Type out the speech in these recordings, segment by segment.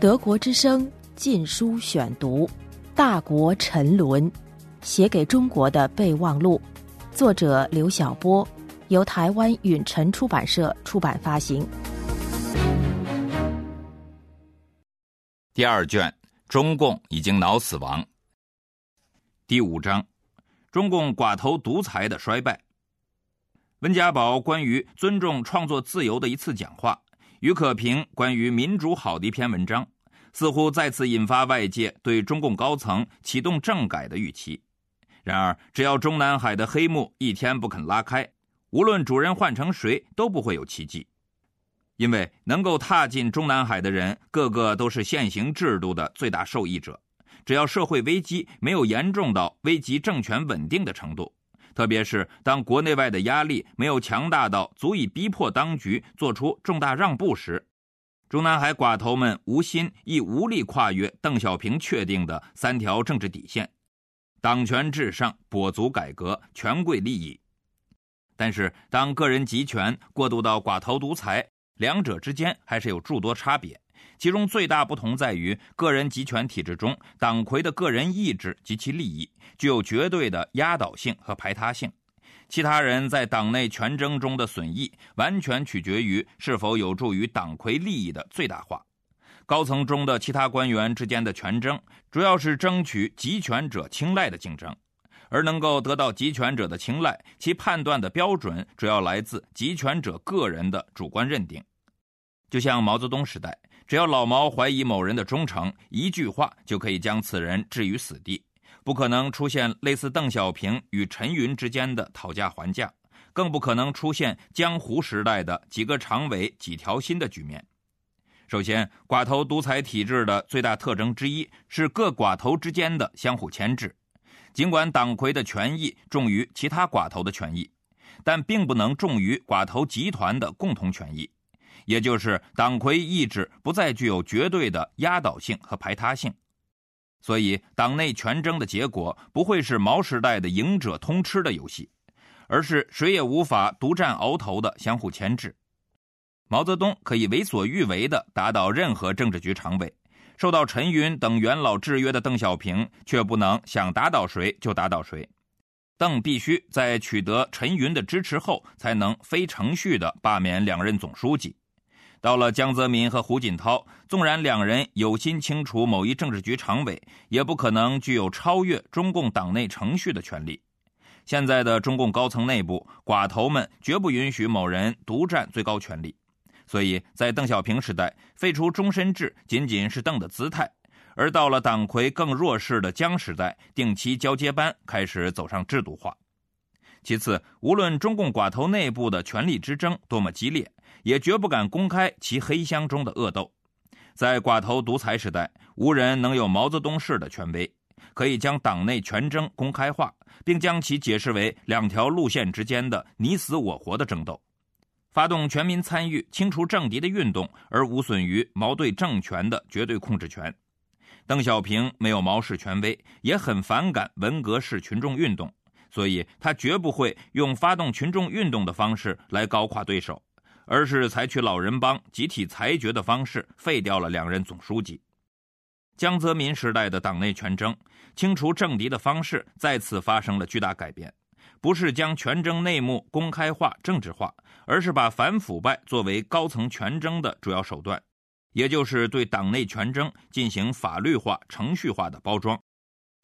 德国之声禁书选读，《大国沉沦》，写给中国的备忘录，作者刘晓波，由台湾允晨出版社出版发行。第二卷，中共已经脑死亡。第五章，中共寡头独裁的衰败。温家宝关于尊重创作自由的一次讲话。于可平关于民主好的一篇文章，似乎再次引发外界对中共高层启动政改的预期。然而，只要中南海的黑幕一天不肯拉开，无论主人换成谁，都不会有奇迹。因为能够踏进中南海的人，个个都是现行制度的最大受益者。只要社会危机没有严重到危及政权稳定的程度。特别是当国内外的压力没有强大到足以逼迫当局做出重大让步时，中南海寡头们无心亦无力跨越邓小平确定的三条政治底线：党权至上、跛足改革、权贵利益。但是，当个人集权过渡到寡头独裁，两者之间还是有诸多差别。其中最大不同在于，个人集权体制中，党魁的个人意志及其利益具有绝对的压倒性和排他性；其他人在党内权争中的损益，完全取决于是否有助于党魁利益的最大化。高层中的其他官员之间的权争，主要是争取集权者青睐的竞争，而能够得到集权者的青睐，其判断的标准主要来自集权者个人的主观认定。就像毛泽东时代。只要老毛怀疑某人的忠诚，一句话就可以将此人置于死地，不可能出现类似邓小平与陈云之间的讨价还价，更不可能出现江湖时代的几个常委几条心的局面。首先，寡头独裁体制的最大特征之一是各寡头之间的相互牵制，尽管党魁的权益重于其他寡头的权益，但并不能重于寡头集团的共同权益。也就是党魁意志不再具有绝对的压倒性和排他性，所以党内权争的结果不会是毛时代的赢者通吃的游戏，而是谁也无法独占鳌头的相互牵制。毛泽东可以为所欲为地打倒任何政治局常委，受到陈云等元老制约的邓小平却不能想打倒谁就打倒谁。邓必须在取得陈云的支持后，才能非程序地罢免两任总书记。到了江泽民和胡锦涛，纵然两人有心清除某一政治局常委，也不可能具有超越中共党内程序的权利。现在的中共高层内部，寡头们绝不允许某人独占最高权力。所以在邓小平时代，废除终身制仅仅是邓的姿态；而到了党魁更弱势的江时代，定期交接班开始走上制度化。其次，无论中共寡头内部的权力之争多么激烈。也绝不敢公开其黑箱中的恶斗。在寡头独裁时代，无人能有毛泽东式的权威，可以将党内权争公开化，并将其解释为两条路线之间的你死我活的争斗，发动全民参与、清除政敌的运动，而无损于毛对政权的绝对控制权。邓小平没有毛氏权威，也很反感文革式群众运动，所以他绝不会用发动群众运动的方式来高垮对手。而是采取老人帮集体裁决的方式废掉了两任总书记。江泽民时代的党内权争、清除政敌的方式再次发生了巨大改变，不是将权争内幕公开化、政治化，而是把反腐败作为高层权争的主要手段，也就是对党内权争进行法律化、程序化的包装，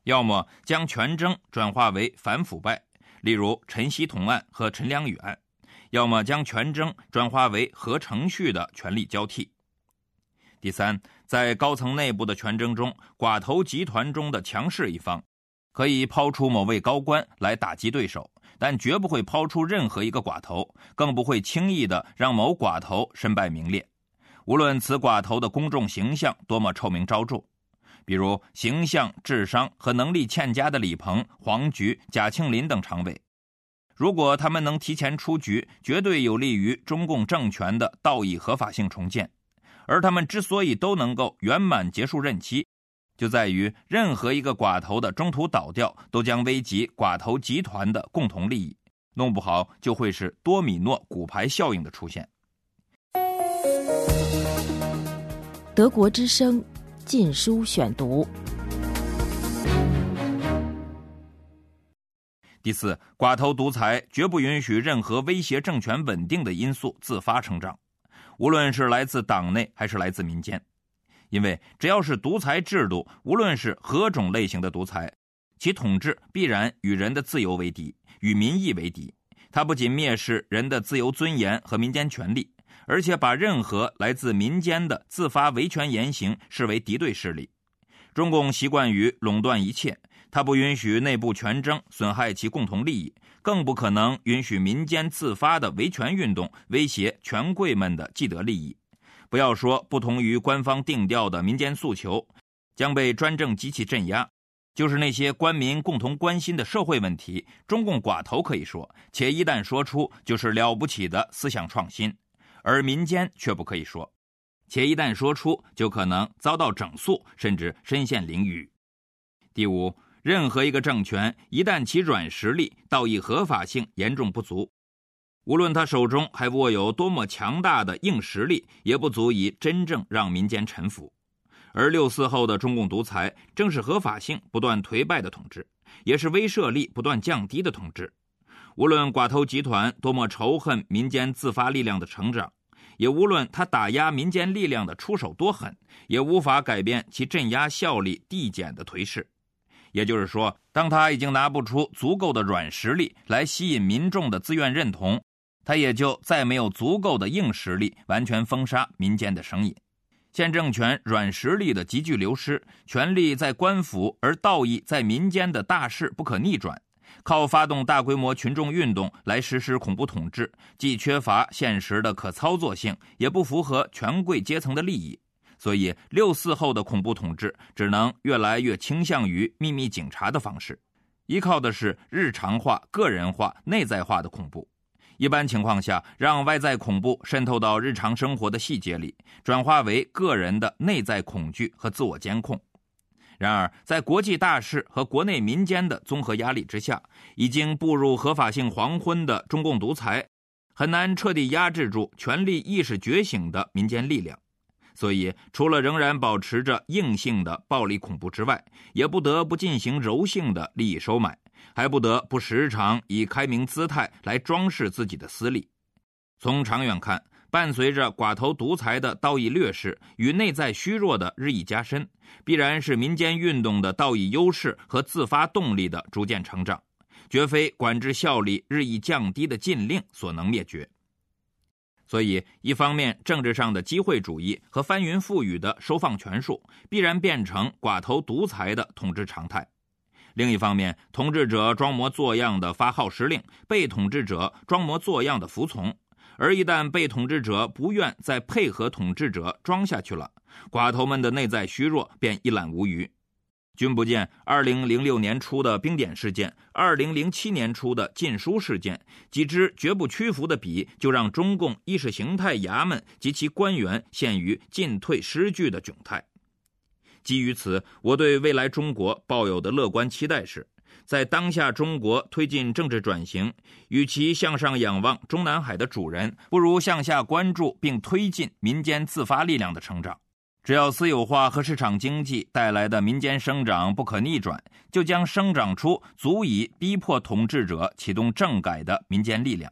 要么将权争转化为反腐败，例如陈希同案和陈良宇案。要么将权争转化为合程序的权力交替。第三，在高层内部的权争中，寡头集团中的强势一方可以抛出某位高官来打击对手，但绝不会抛出任何一个寡头，更不会轻易的让某寡头身败名裂，无论此寡头的公众形象多么臭名昭著。比如，形象、智商和能力欠佳的李鹏、黄菊、贾庆林等常委。如果他们能提前出局，绝对有利于中共政权的道义合法性重建。而他们之所以都能够圆满结束任期，就在于任何一个寡头的中途倒掉，都将危及寡头集团的共同利益，弄不好就会是多米诺骨牌效应的出现。德国之声《禁书选读》第四，寡头独裁绝不允许任何威胁政权稳定的因素自发成长，无论是来自党内还是来自民间，因为只要是独裁制度，无论是何种类型的独裁，其统治必然与人的自由为敌，与民意为敌。它不仅蔑视人的自由尊严和民间权利。而且把任何来自民间的自发维权言行视为敌对势力。中共习惯于垄断一切，他不允许内部权争损害其共同利益，更不可能允许民间自发的维权运动威胁权贵们的既得利益。不要说不同于官方定调的民间诉求将被专政机器镇压，就是那些官民共同关心的社会问题，中共寡头可以说，且一旦说出，就是了不起的思想创新。而民间却不可以说，且一旦说出，就可能遭到整肃，甚至身陷囹圄。第五，任何一个政权一旦其软实力、道义合法性严重不足，无论他手中还握有多么强大的硬实力，也不足以真正让民间臣服。而六四后的中共独裁，正是合法性不断颓败的统治，也是威慑力不断降低的统治。无论寡头集团多么仇恨民间自发力量的成长。也无论他打压民间力量的出手多狠，也无法改变其镇压效力递减的颓势。也就是说，当他已经拿不出足够的软实力来吸引民众的自愿认同，他也就再没有足够的硬实力完全封杀民间的声音。现政权软实力的急剧流失，权力在官府而道义在民间的大势不可逆转。靠发动大规模群众运动来实施恐怖统治，既缺乏现实的可操作性，也不符合权贵阶层的利益，所以六四后的恐怖统治只能越来越倾向于秘密警察的方式，依靠的是日常化、个人化、内在化的恐怖。一般情况下，让外在恐怖渗透到日常生活的细节里，转化为个人的内在恐惧和自我监控。然而，在国际大势和国内民间的综合压力之下，已经步入合法性黄昏的中共独裁，很难彻底压制住权力意识觉醒的民间力量。所以，除了仍然保持着硬性的暴力恐怖之外，也不得不进行柔性的利益收买，还不得不时常以开明姿态来装饰自己的私利。从长远看，伴随着寡头独裁的道义劣势与内在虚弱的日益加深，必然是民间运动的道义优势和自发动力的逐渐成长，绝非管制效力日益降低的禁令所能灭绝。所以，一方面，政治上的机会主义和翻云覆雨的收放权术必然变成寡头独裁的统治常态；另一方面，统治者装模作样的发号施令，被统治者装模作样的服从。而一旦被统治者不愿再配合统治者装下去了，寡头们的内在虚弱便一览无余。君不见，二零零六年初的冰点事件，二零零七年初的禁书事件，几支绝不屈服的笔，就让中共意识形态衙门及其官员陷于进退失据的窘态。基于此，我对未来中国抱有的乐观期待是。在当下中国推进政治转型，与其向上仰望中南海的主人，不如向下关注并推进民间自发力量的成长。只要私有化和市场经济带来的民间生长不可逆转，就将生长出足以逼迫统治者启动政改的民间力量。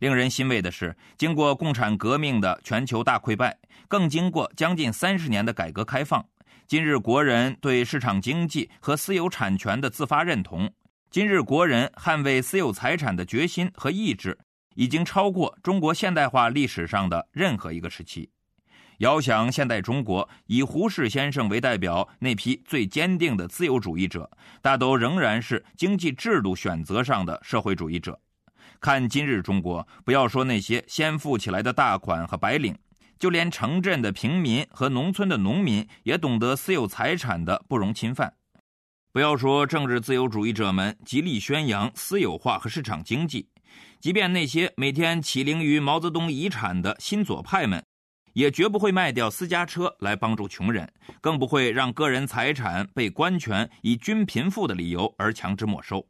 令人欣慰的是，经过共产革命的全球大溃败，更经过将近三十年的改革开放。今日国人对市场经济和私有产权的自发认同，今日国人捍卫私有财产的决心和意志，已经超过中国现代化历史上的任何一个时期。遥想现代中国，以胡适先生为代表那批最坚定的自由主义者，大都仍然是经济制度选择上的社会主义者。看今日中国，不要说那些先富起来的大款和白领。就连城镇的平民和农村的农民也懂得私有财产的不容侵犯。不要说政治自由主义者们极力宣扬私有化和市场经济，即便那些每天起灵于毛泽东遗产的新左派们，也绝不会卖掉私家车来帮助穷人，更不会让个人财产被官权以均贫富的理由而强制没收。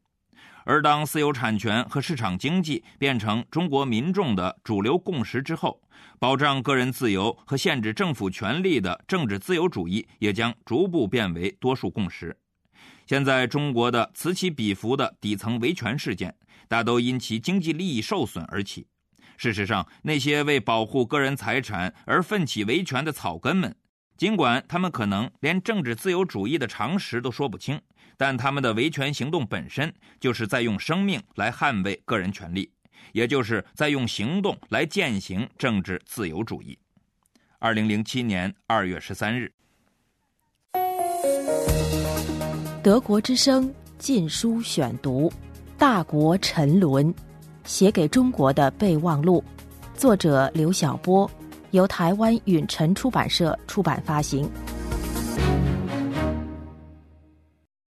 而当私有产权和市场经济变成中国民众的主流共识之后，保障个人自由和限制政府权力的政治自由主义也将逐步变为多数共识。现在中国的此起彼伏的底层维权事件，大都因其经济利益受损而起。事实上，那些为保护个人财产而奋起维权的草根们，尽管他们可能连政治自由主义的常识都说不清，但他们的维权行动本身就是在用生命来捍卫个人权利，也就是在用行动来践行政治自由主义。二零零七年二月十三日，德国之声禁书选读，《大国沉沦》。写给中国的备忘录，作者刘晓波，由台湾允晨出版社出版发行。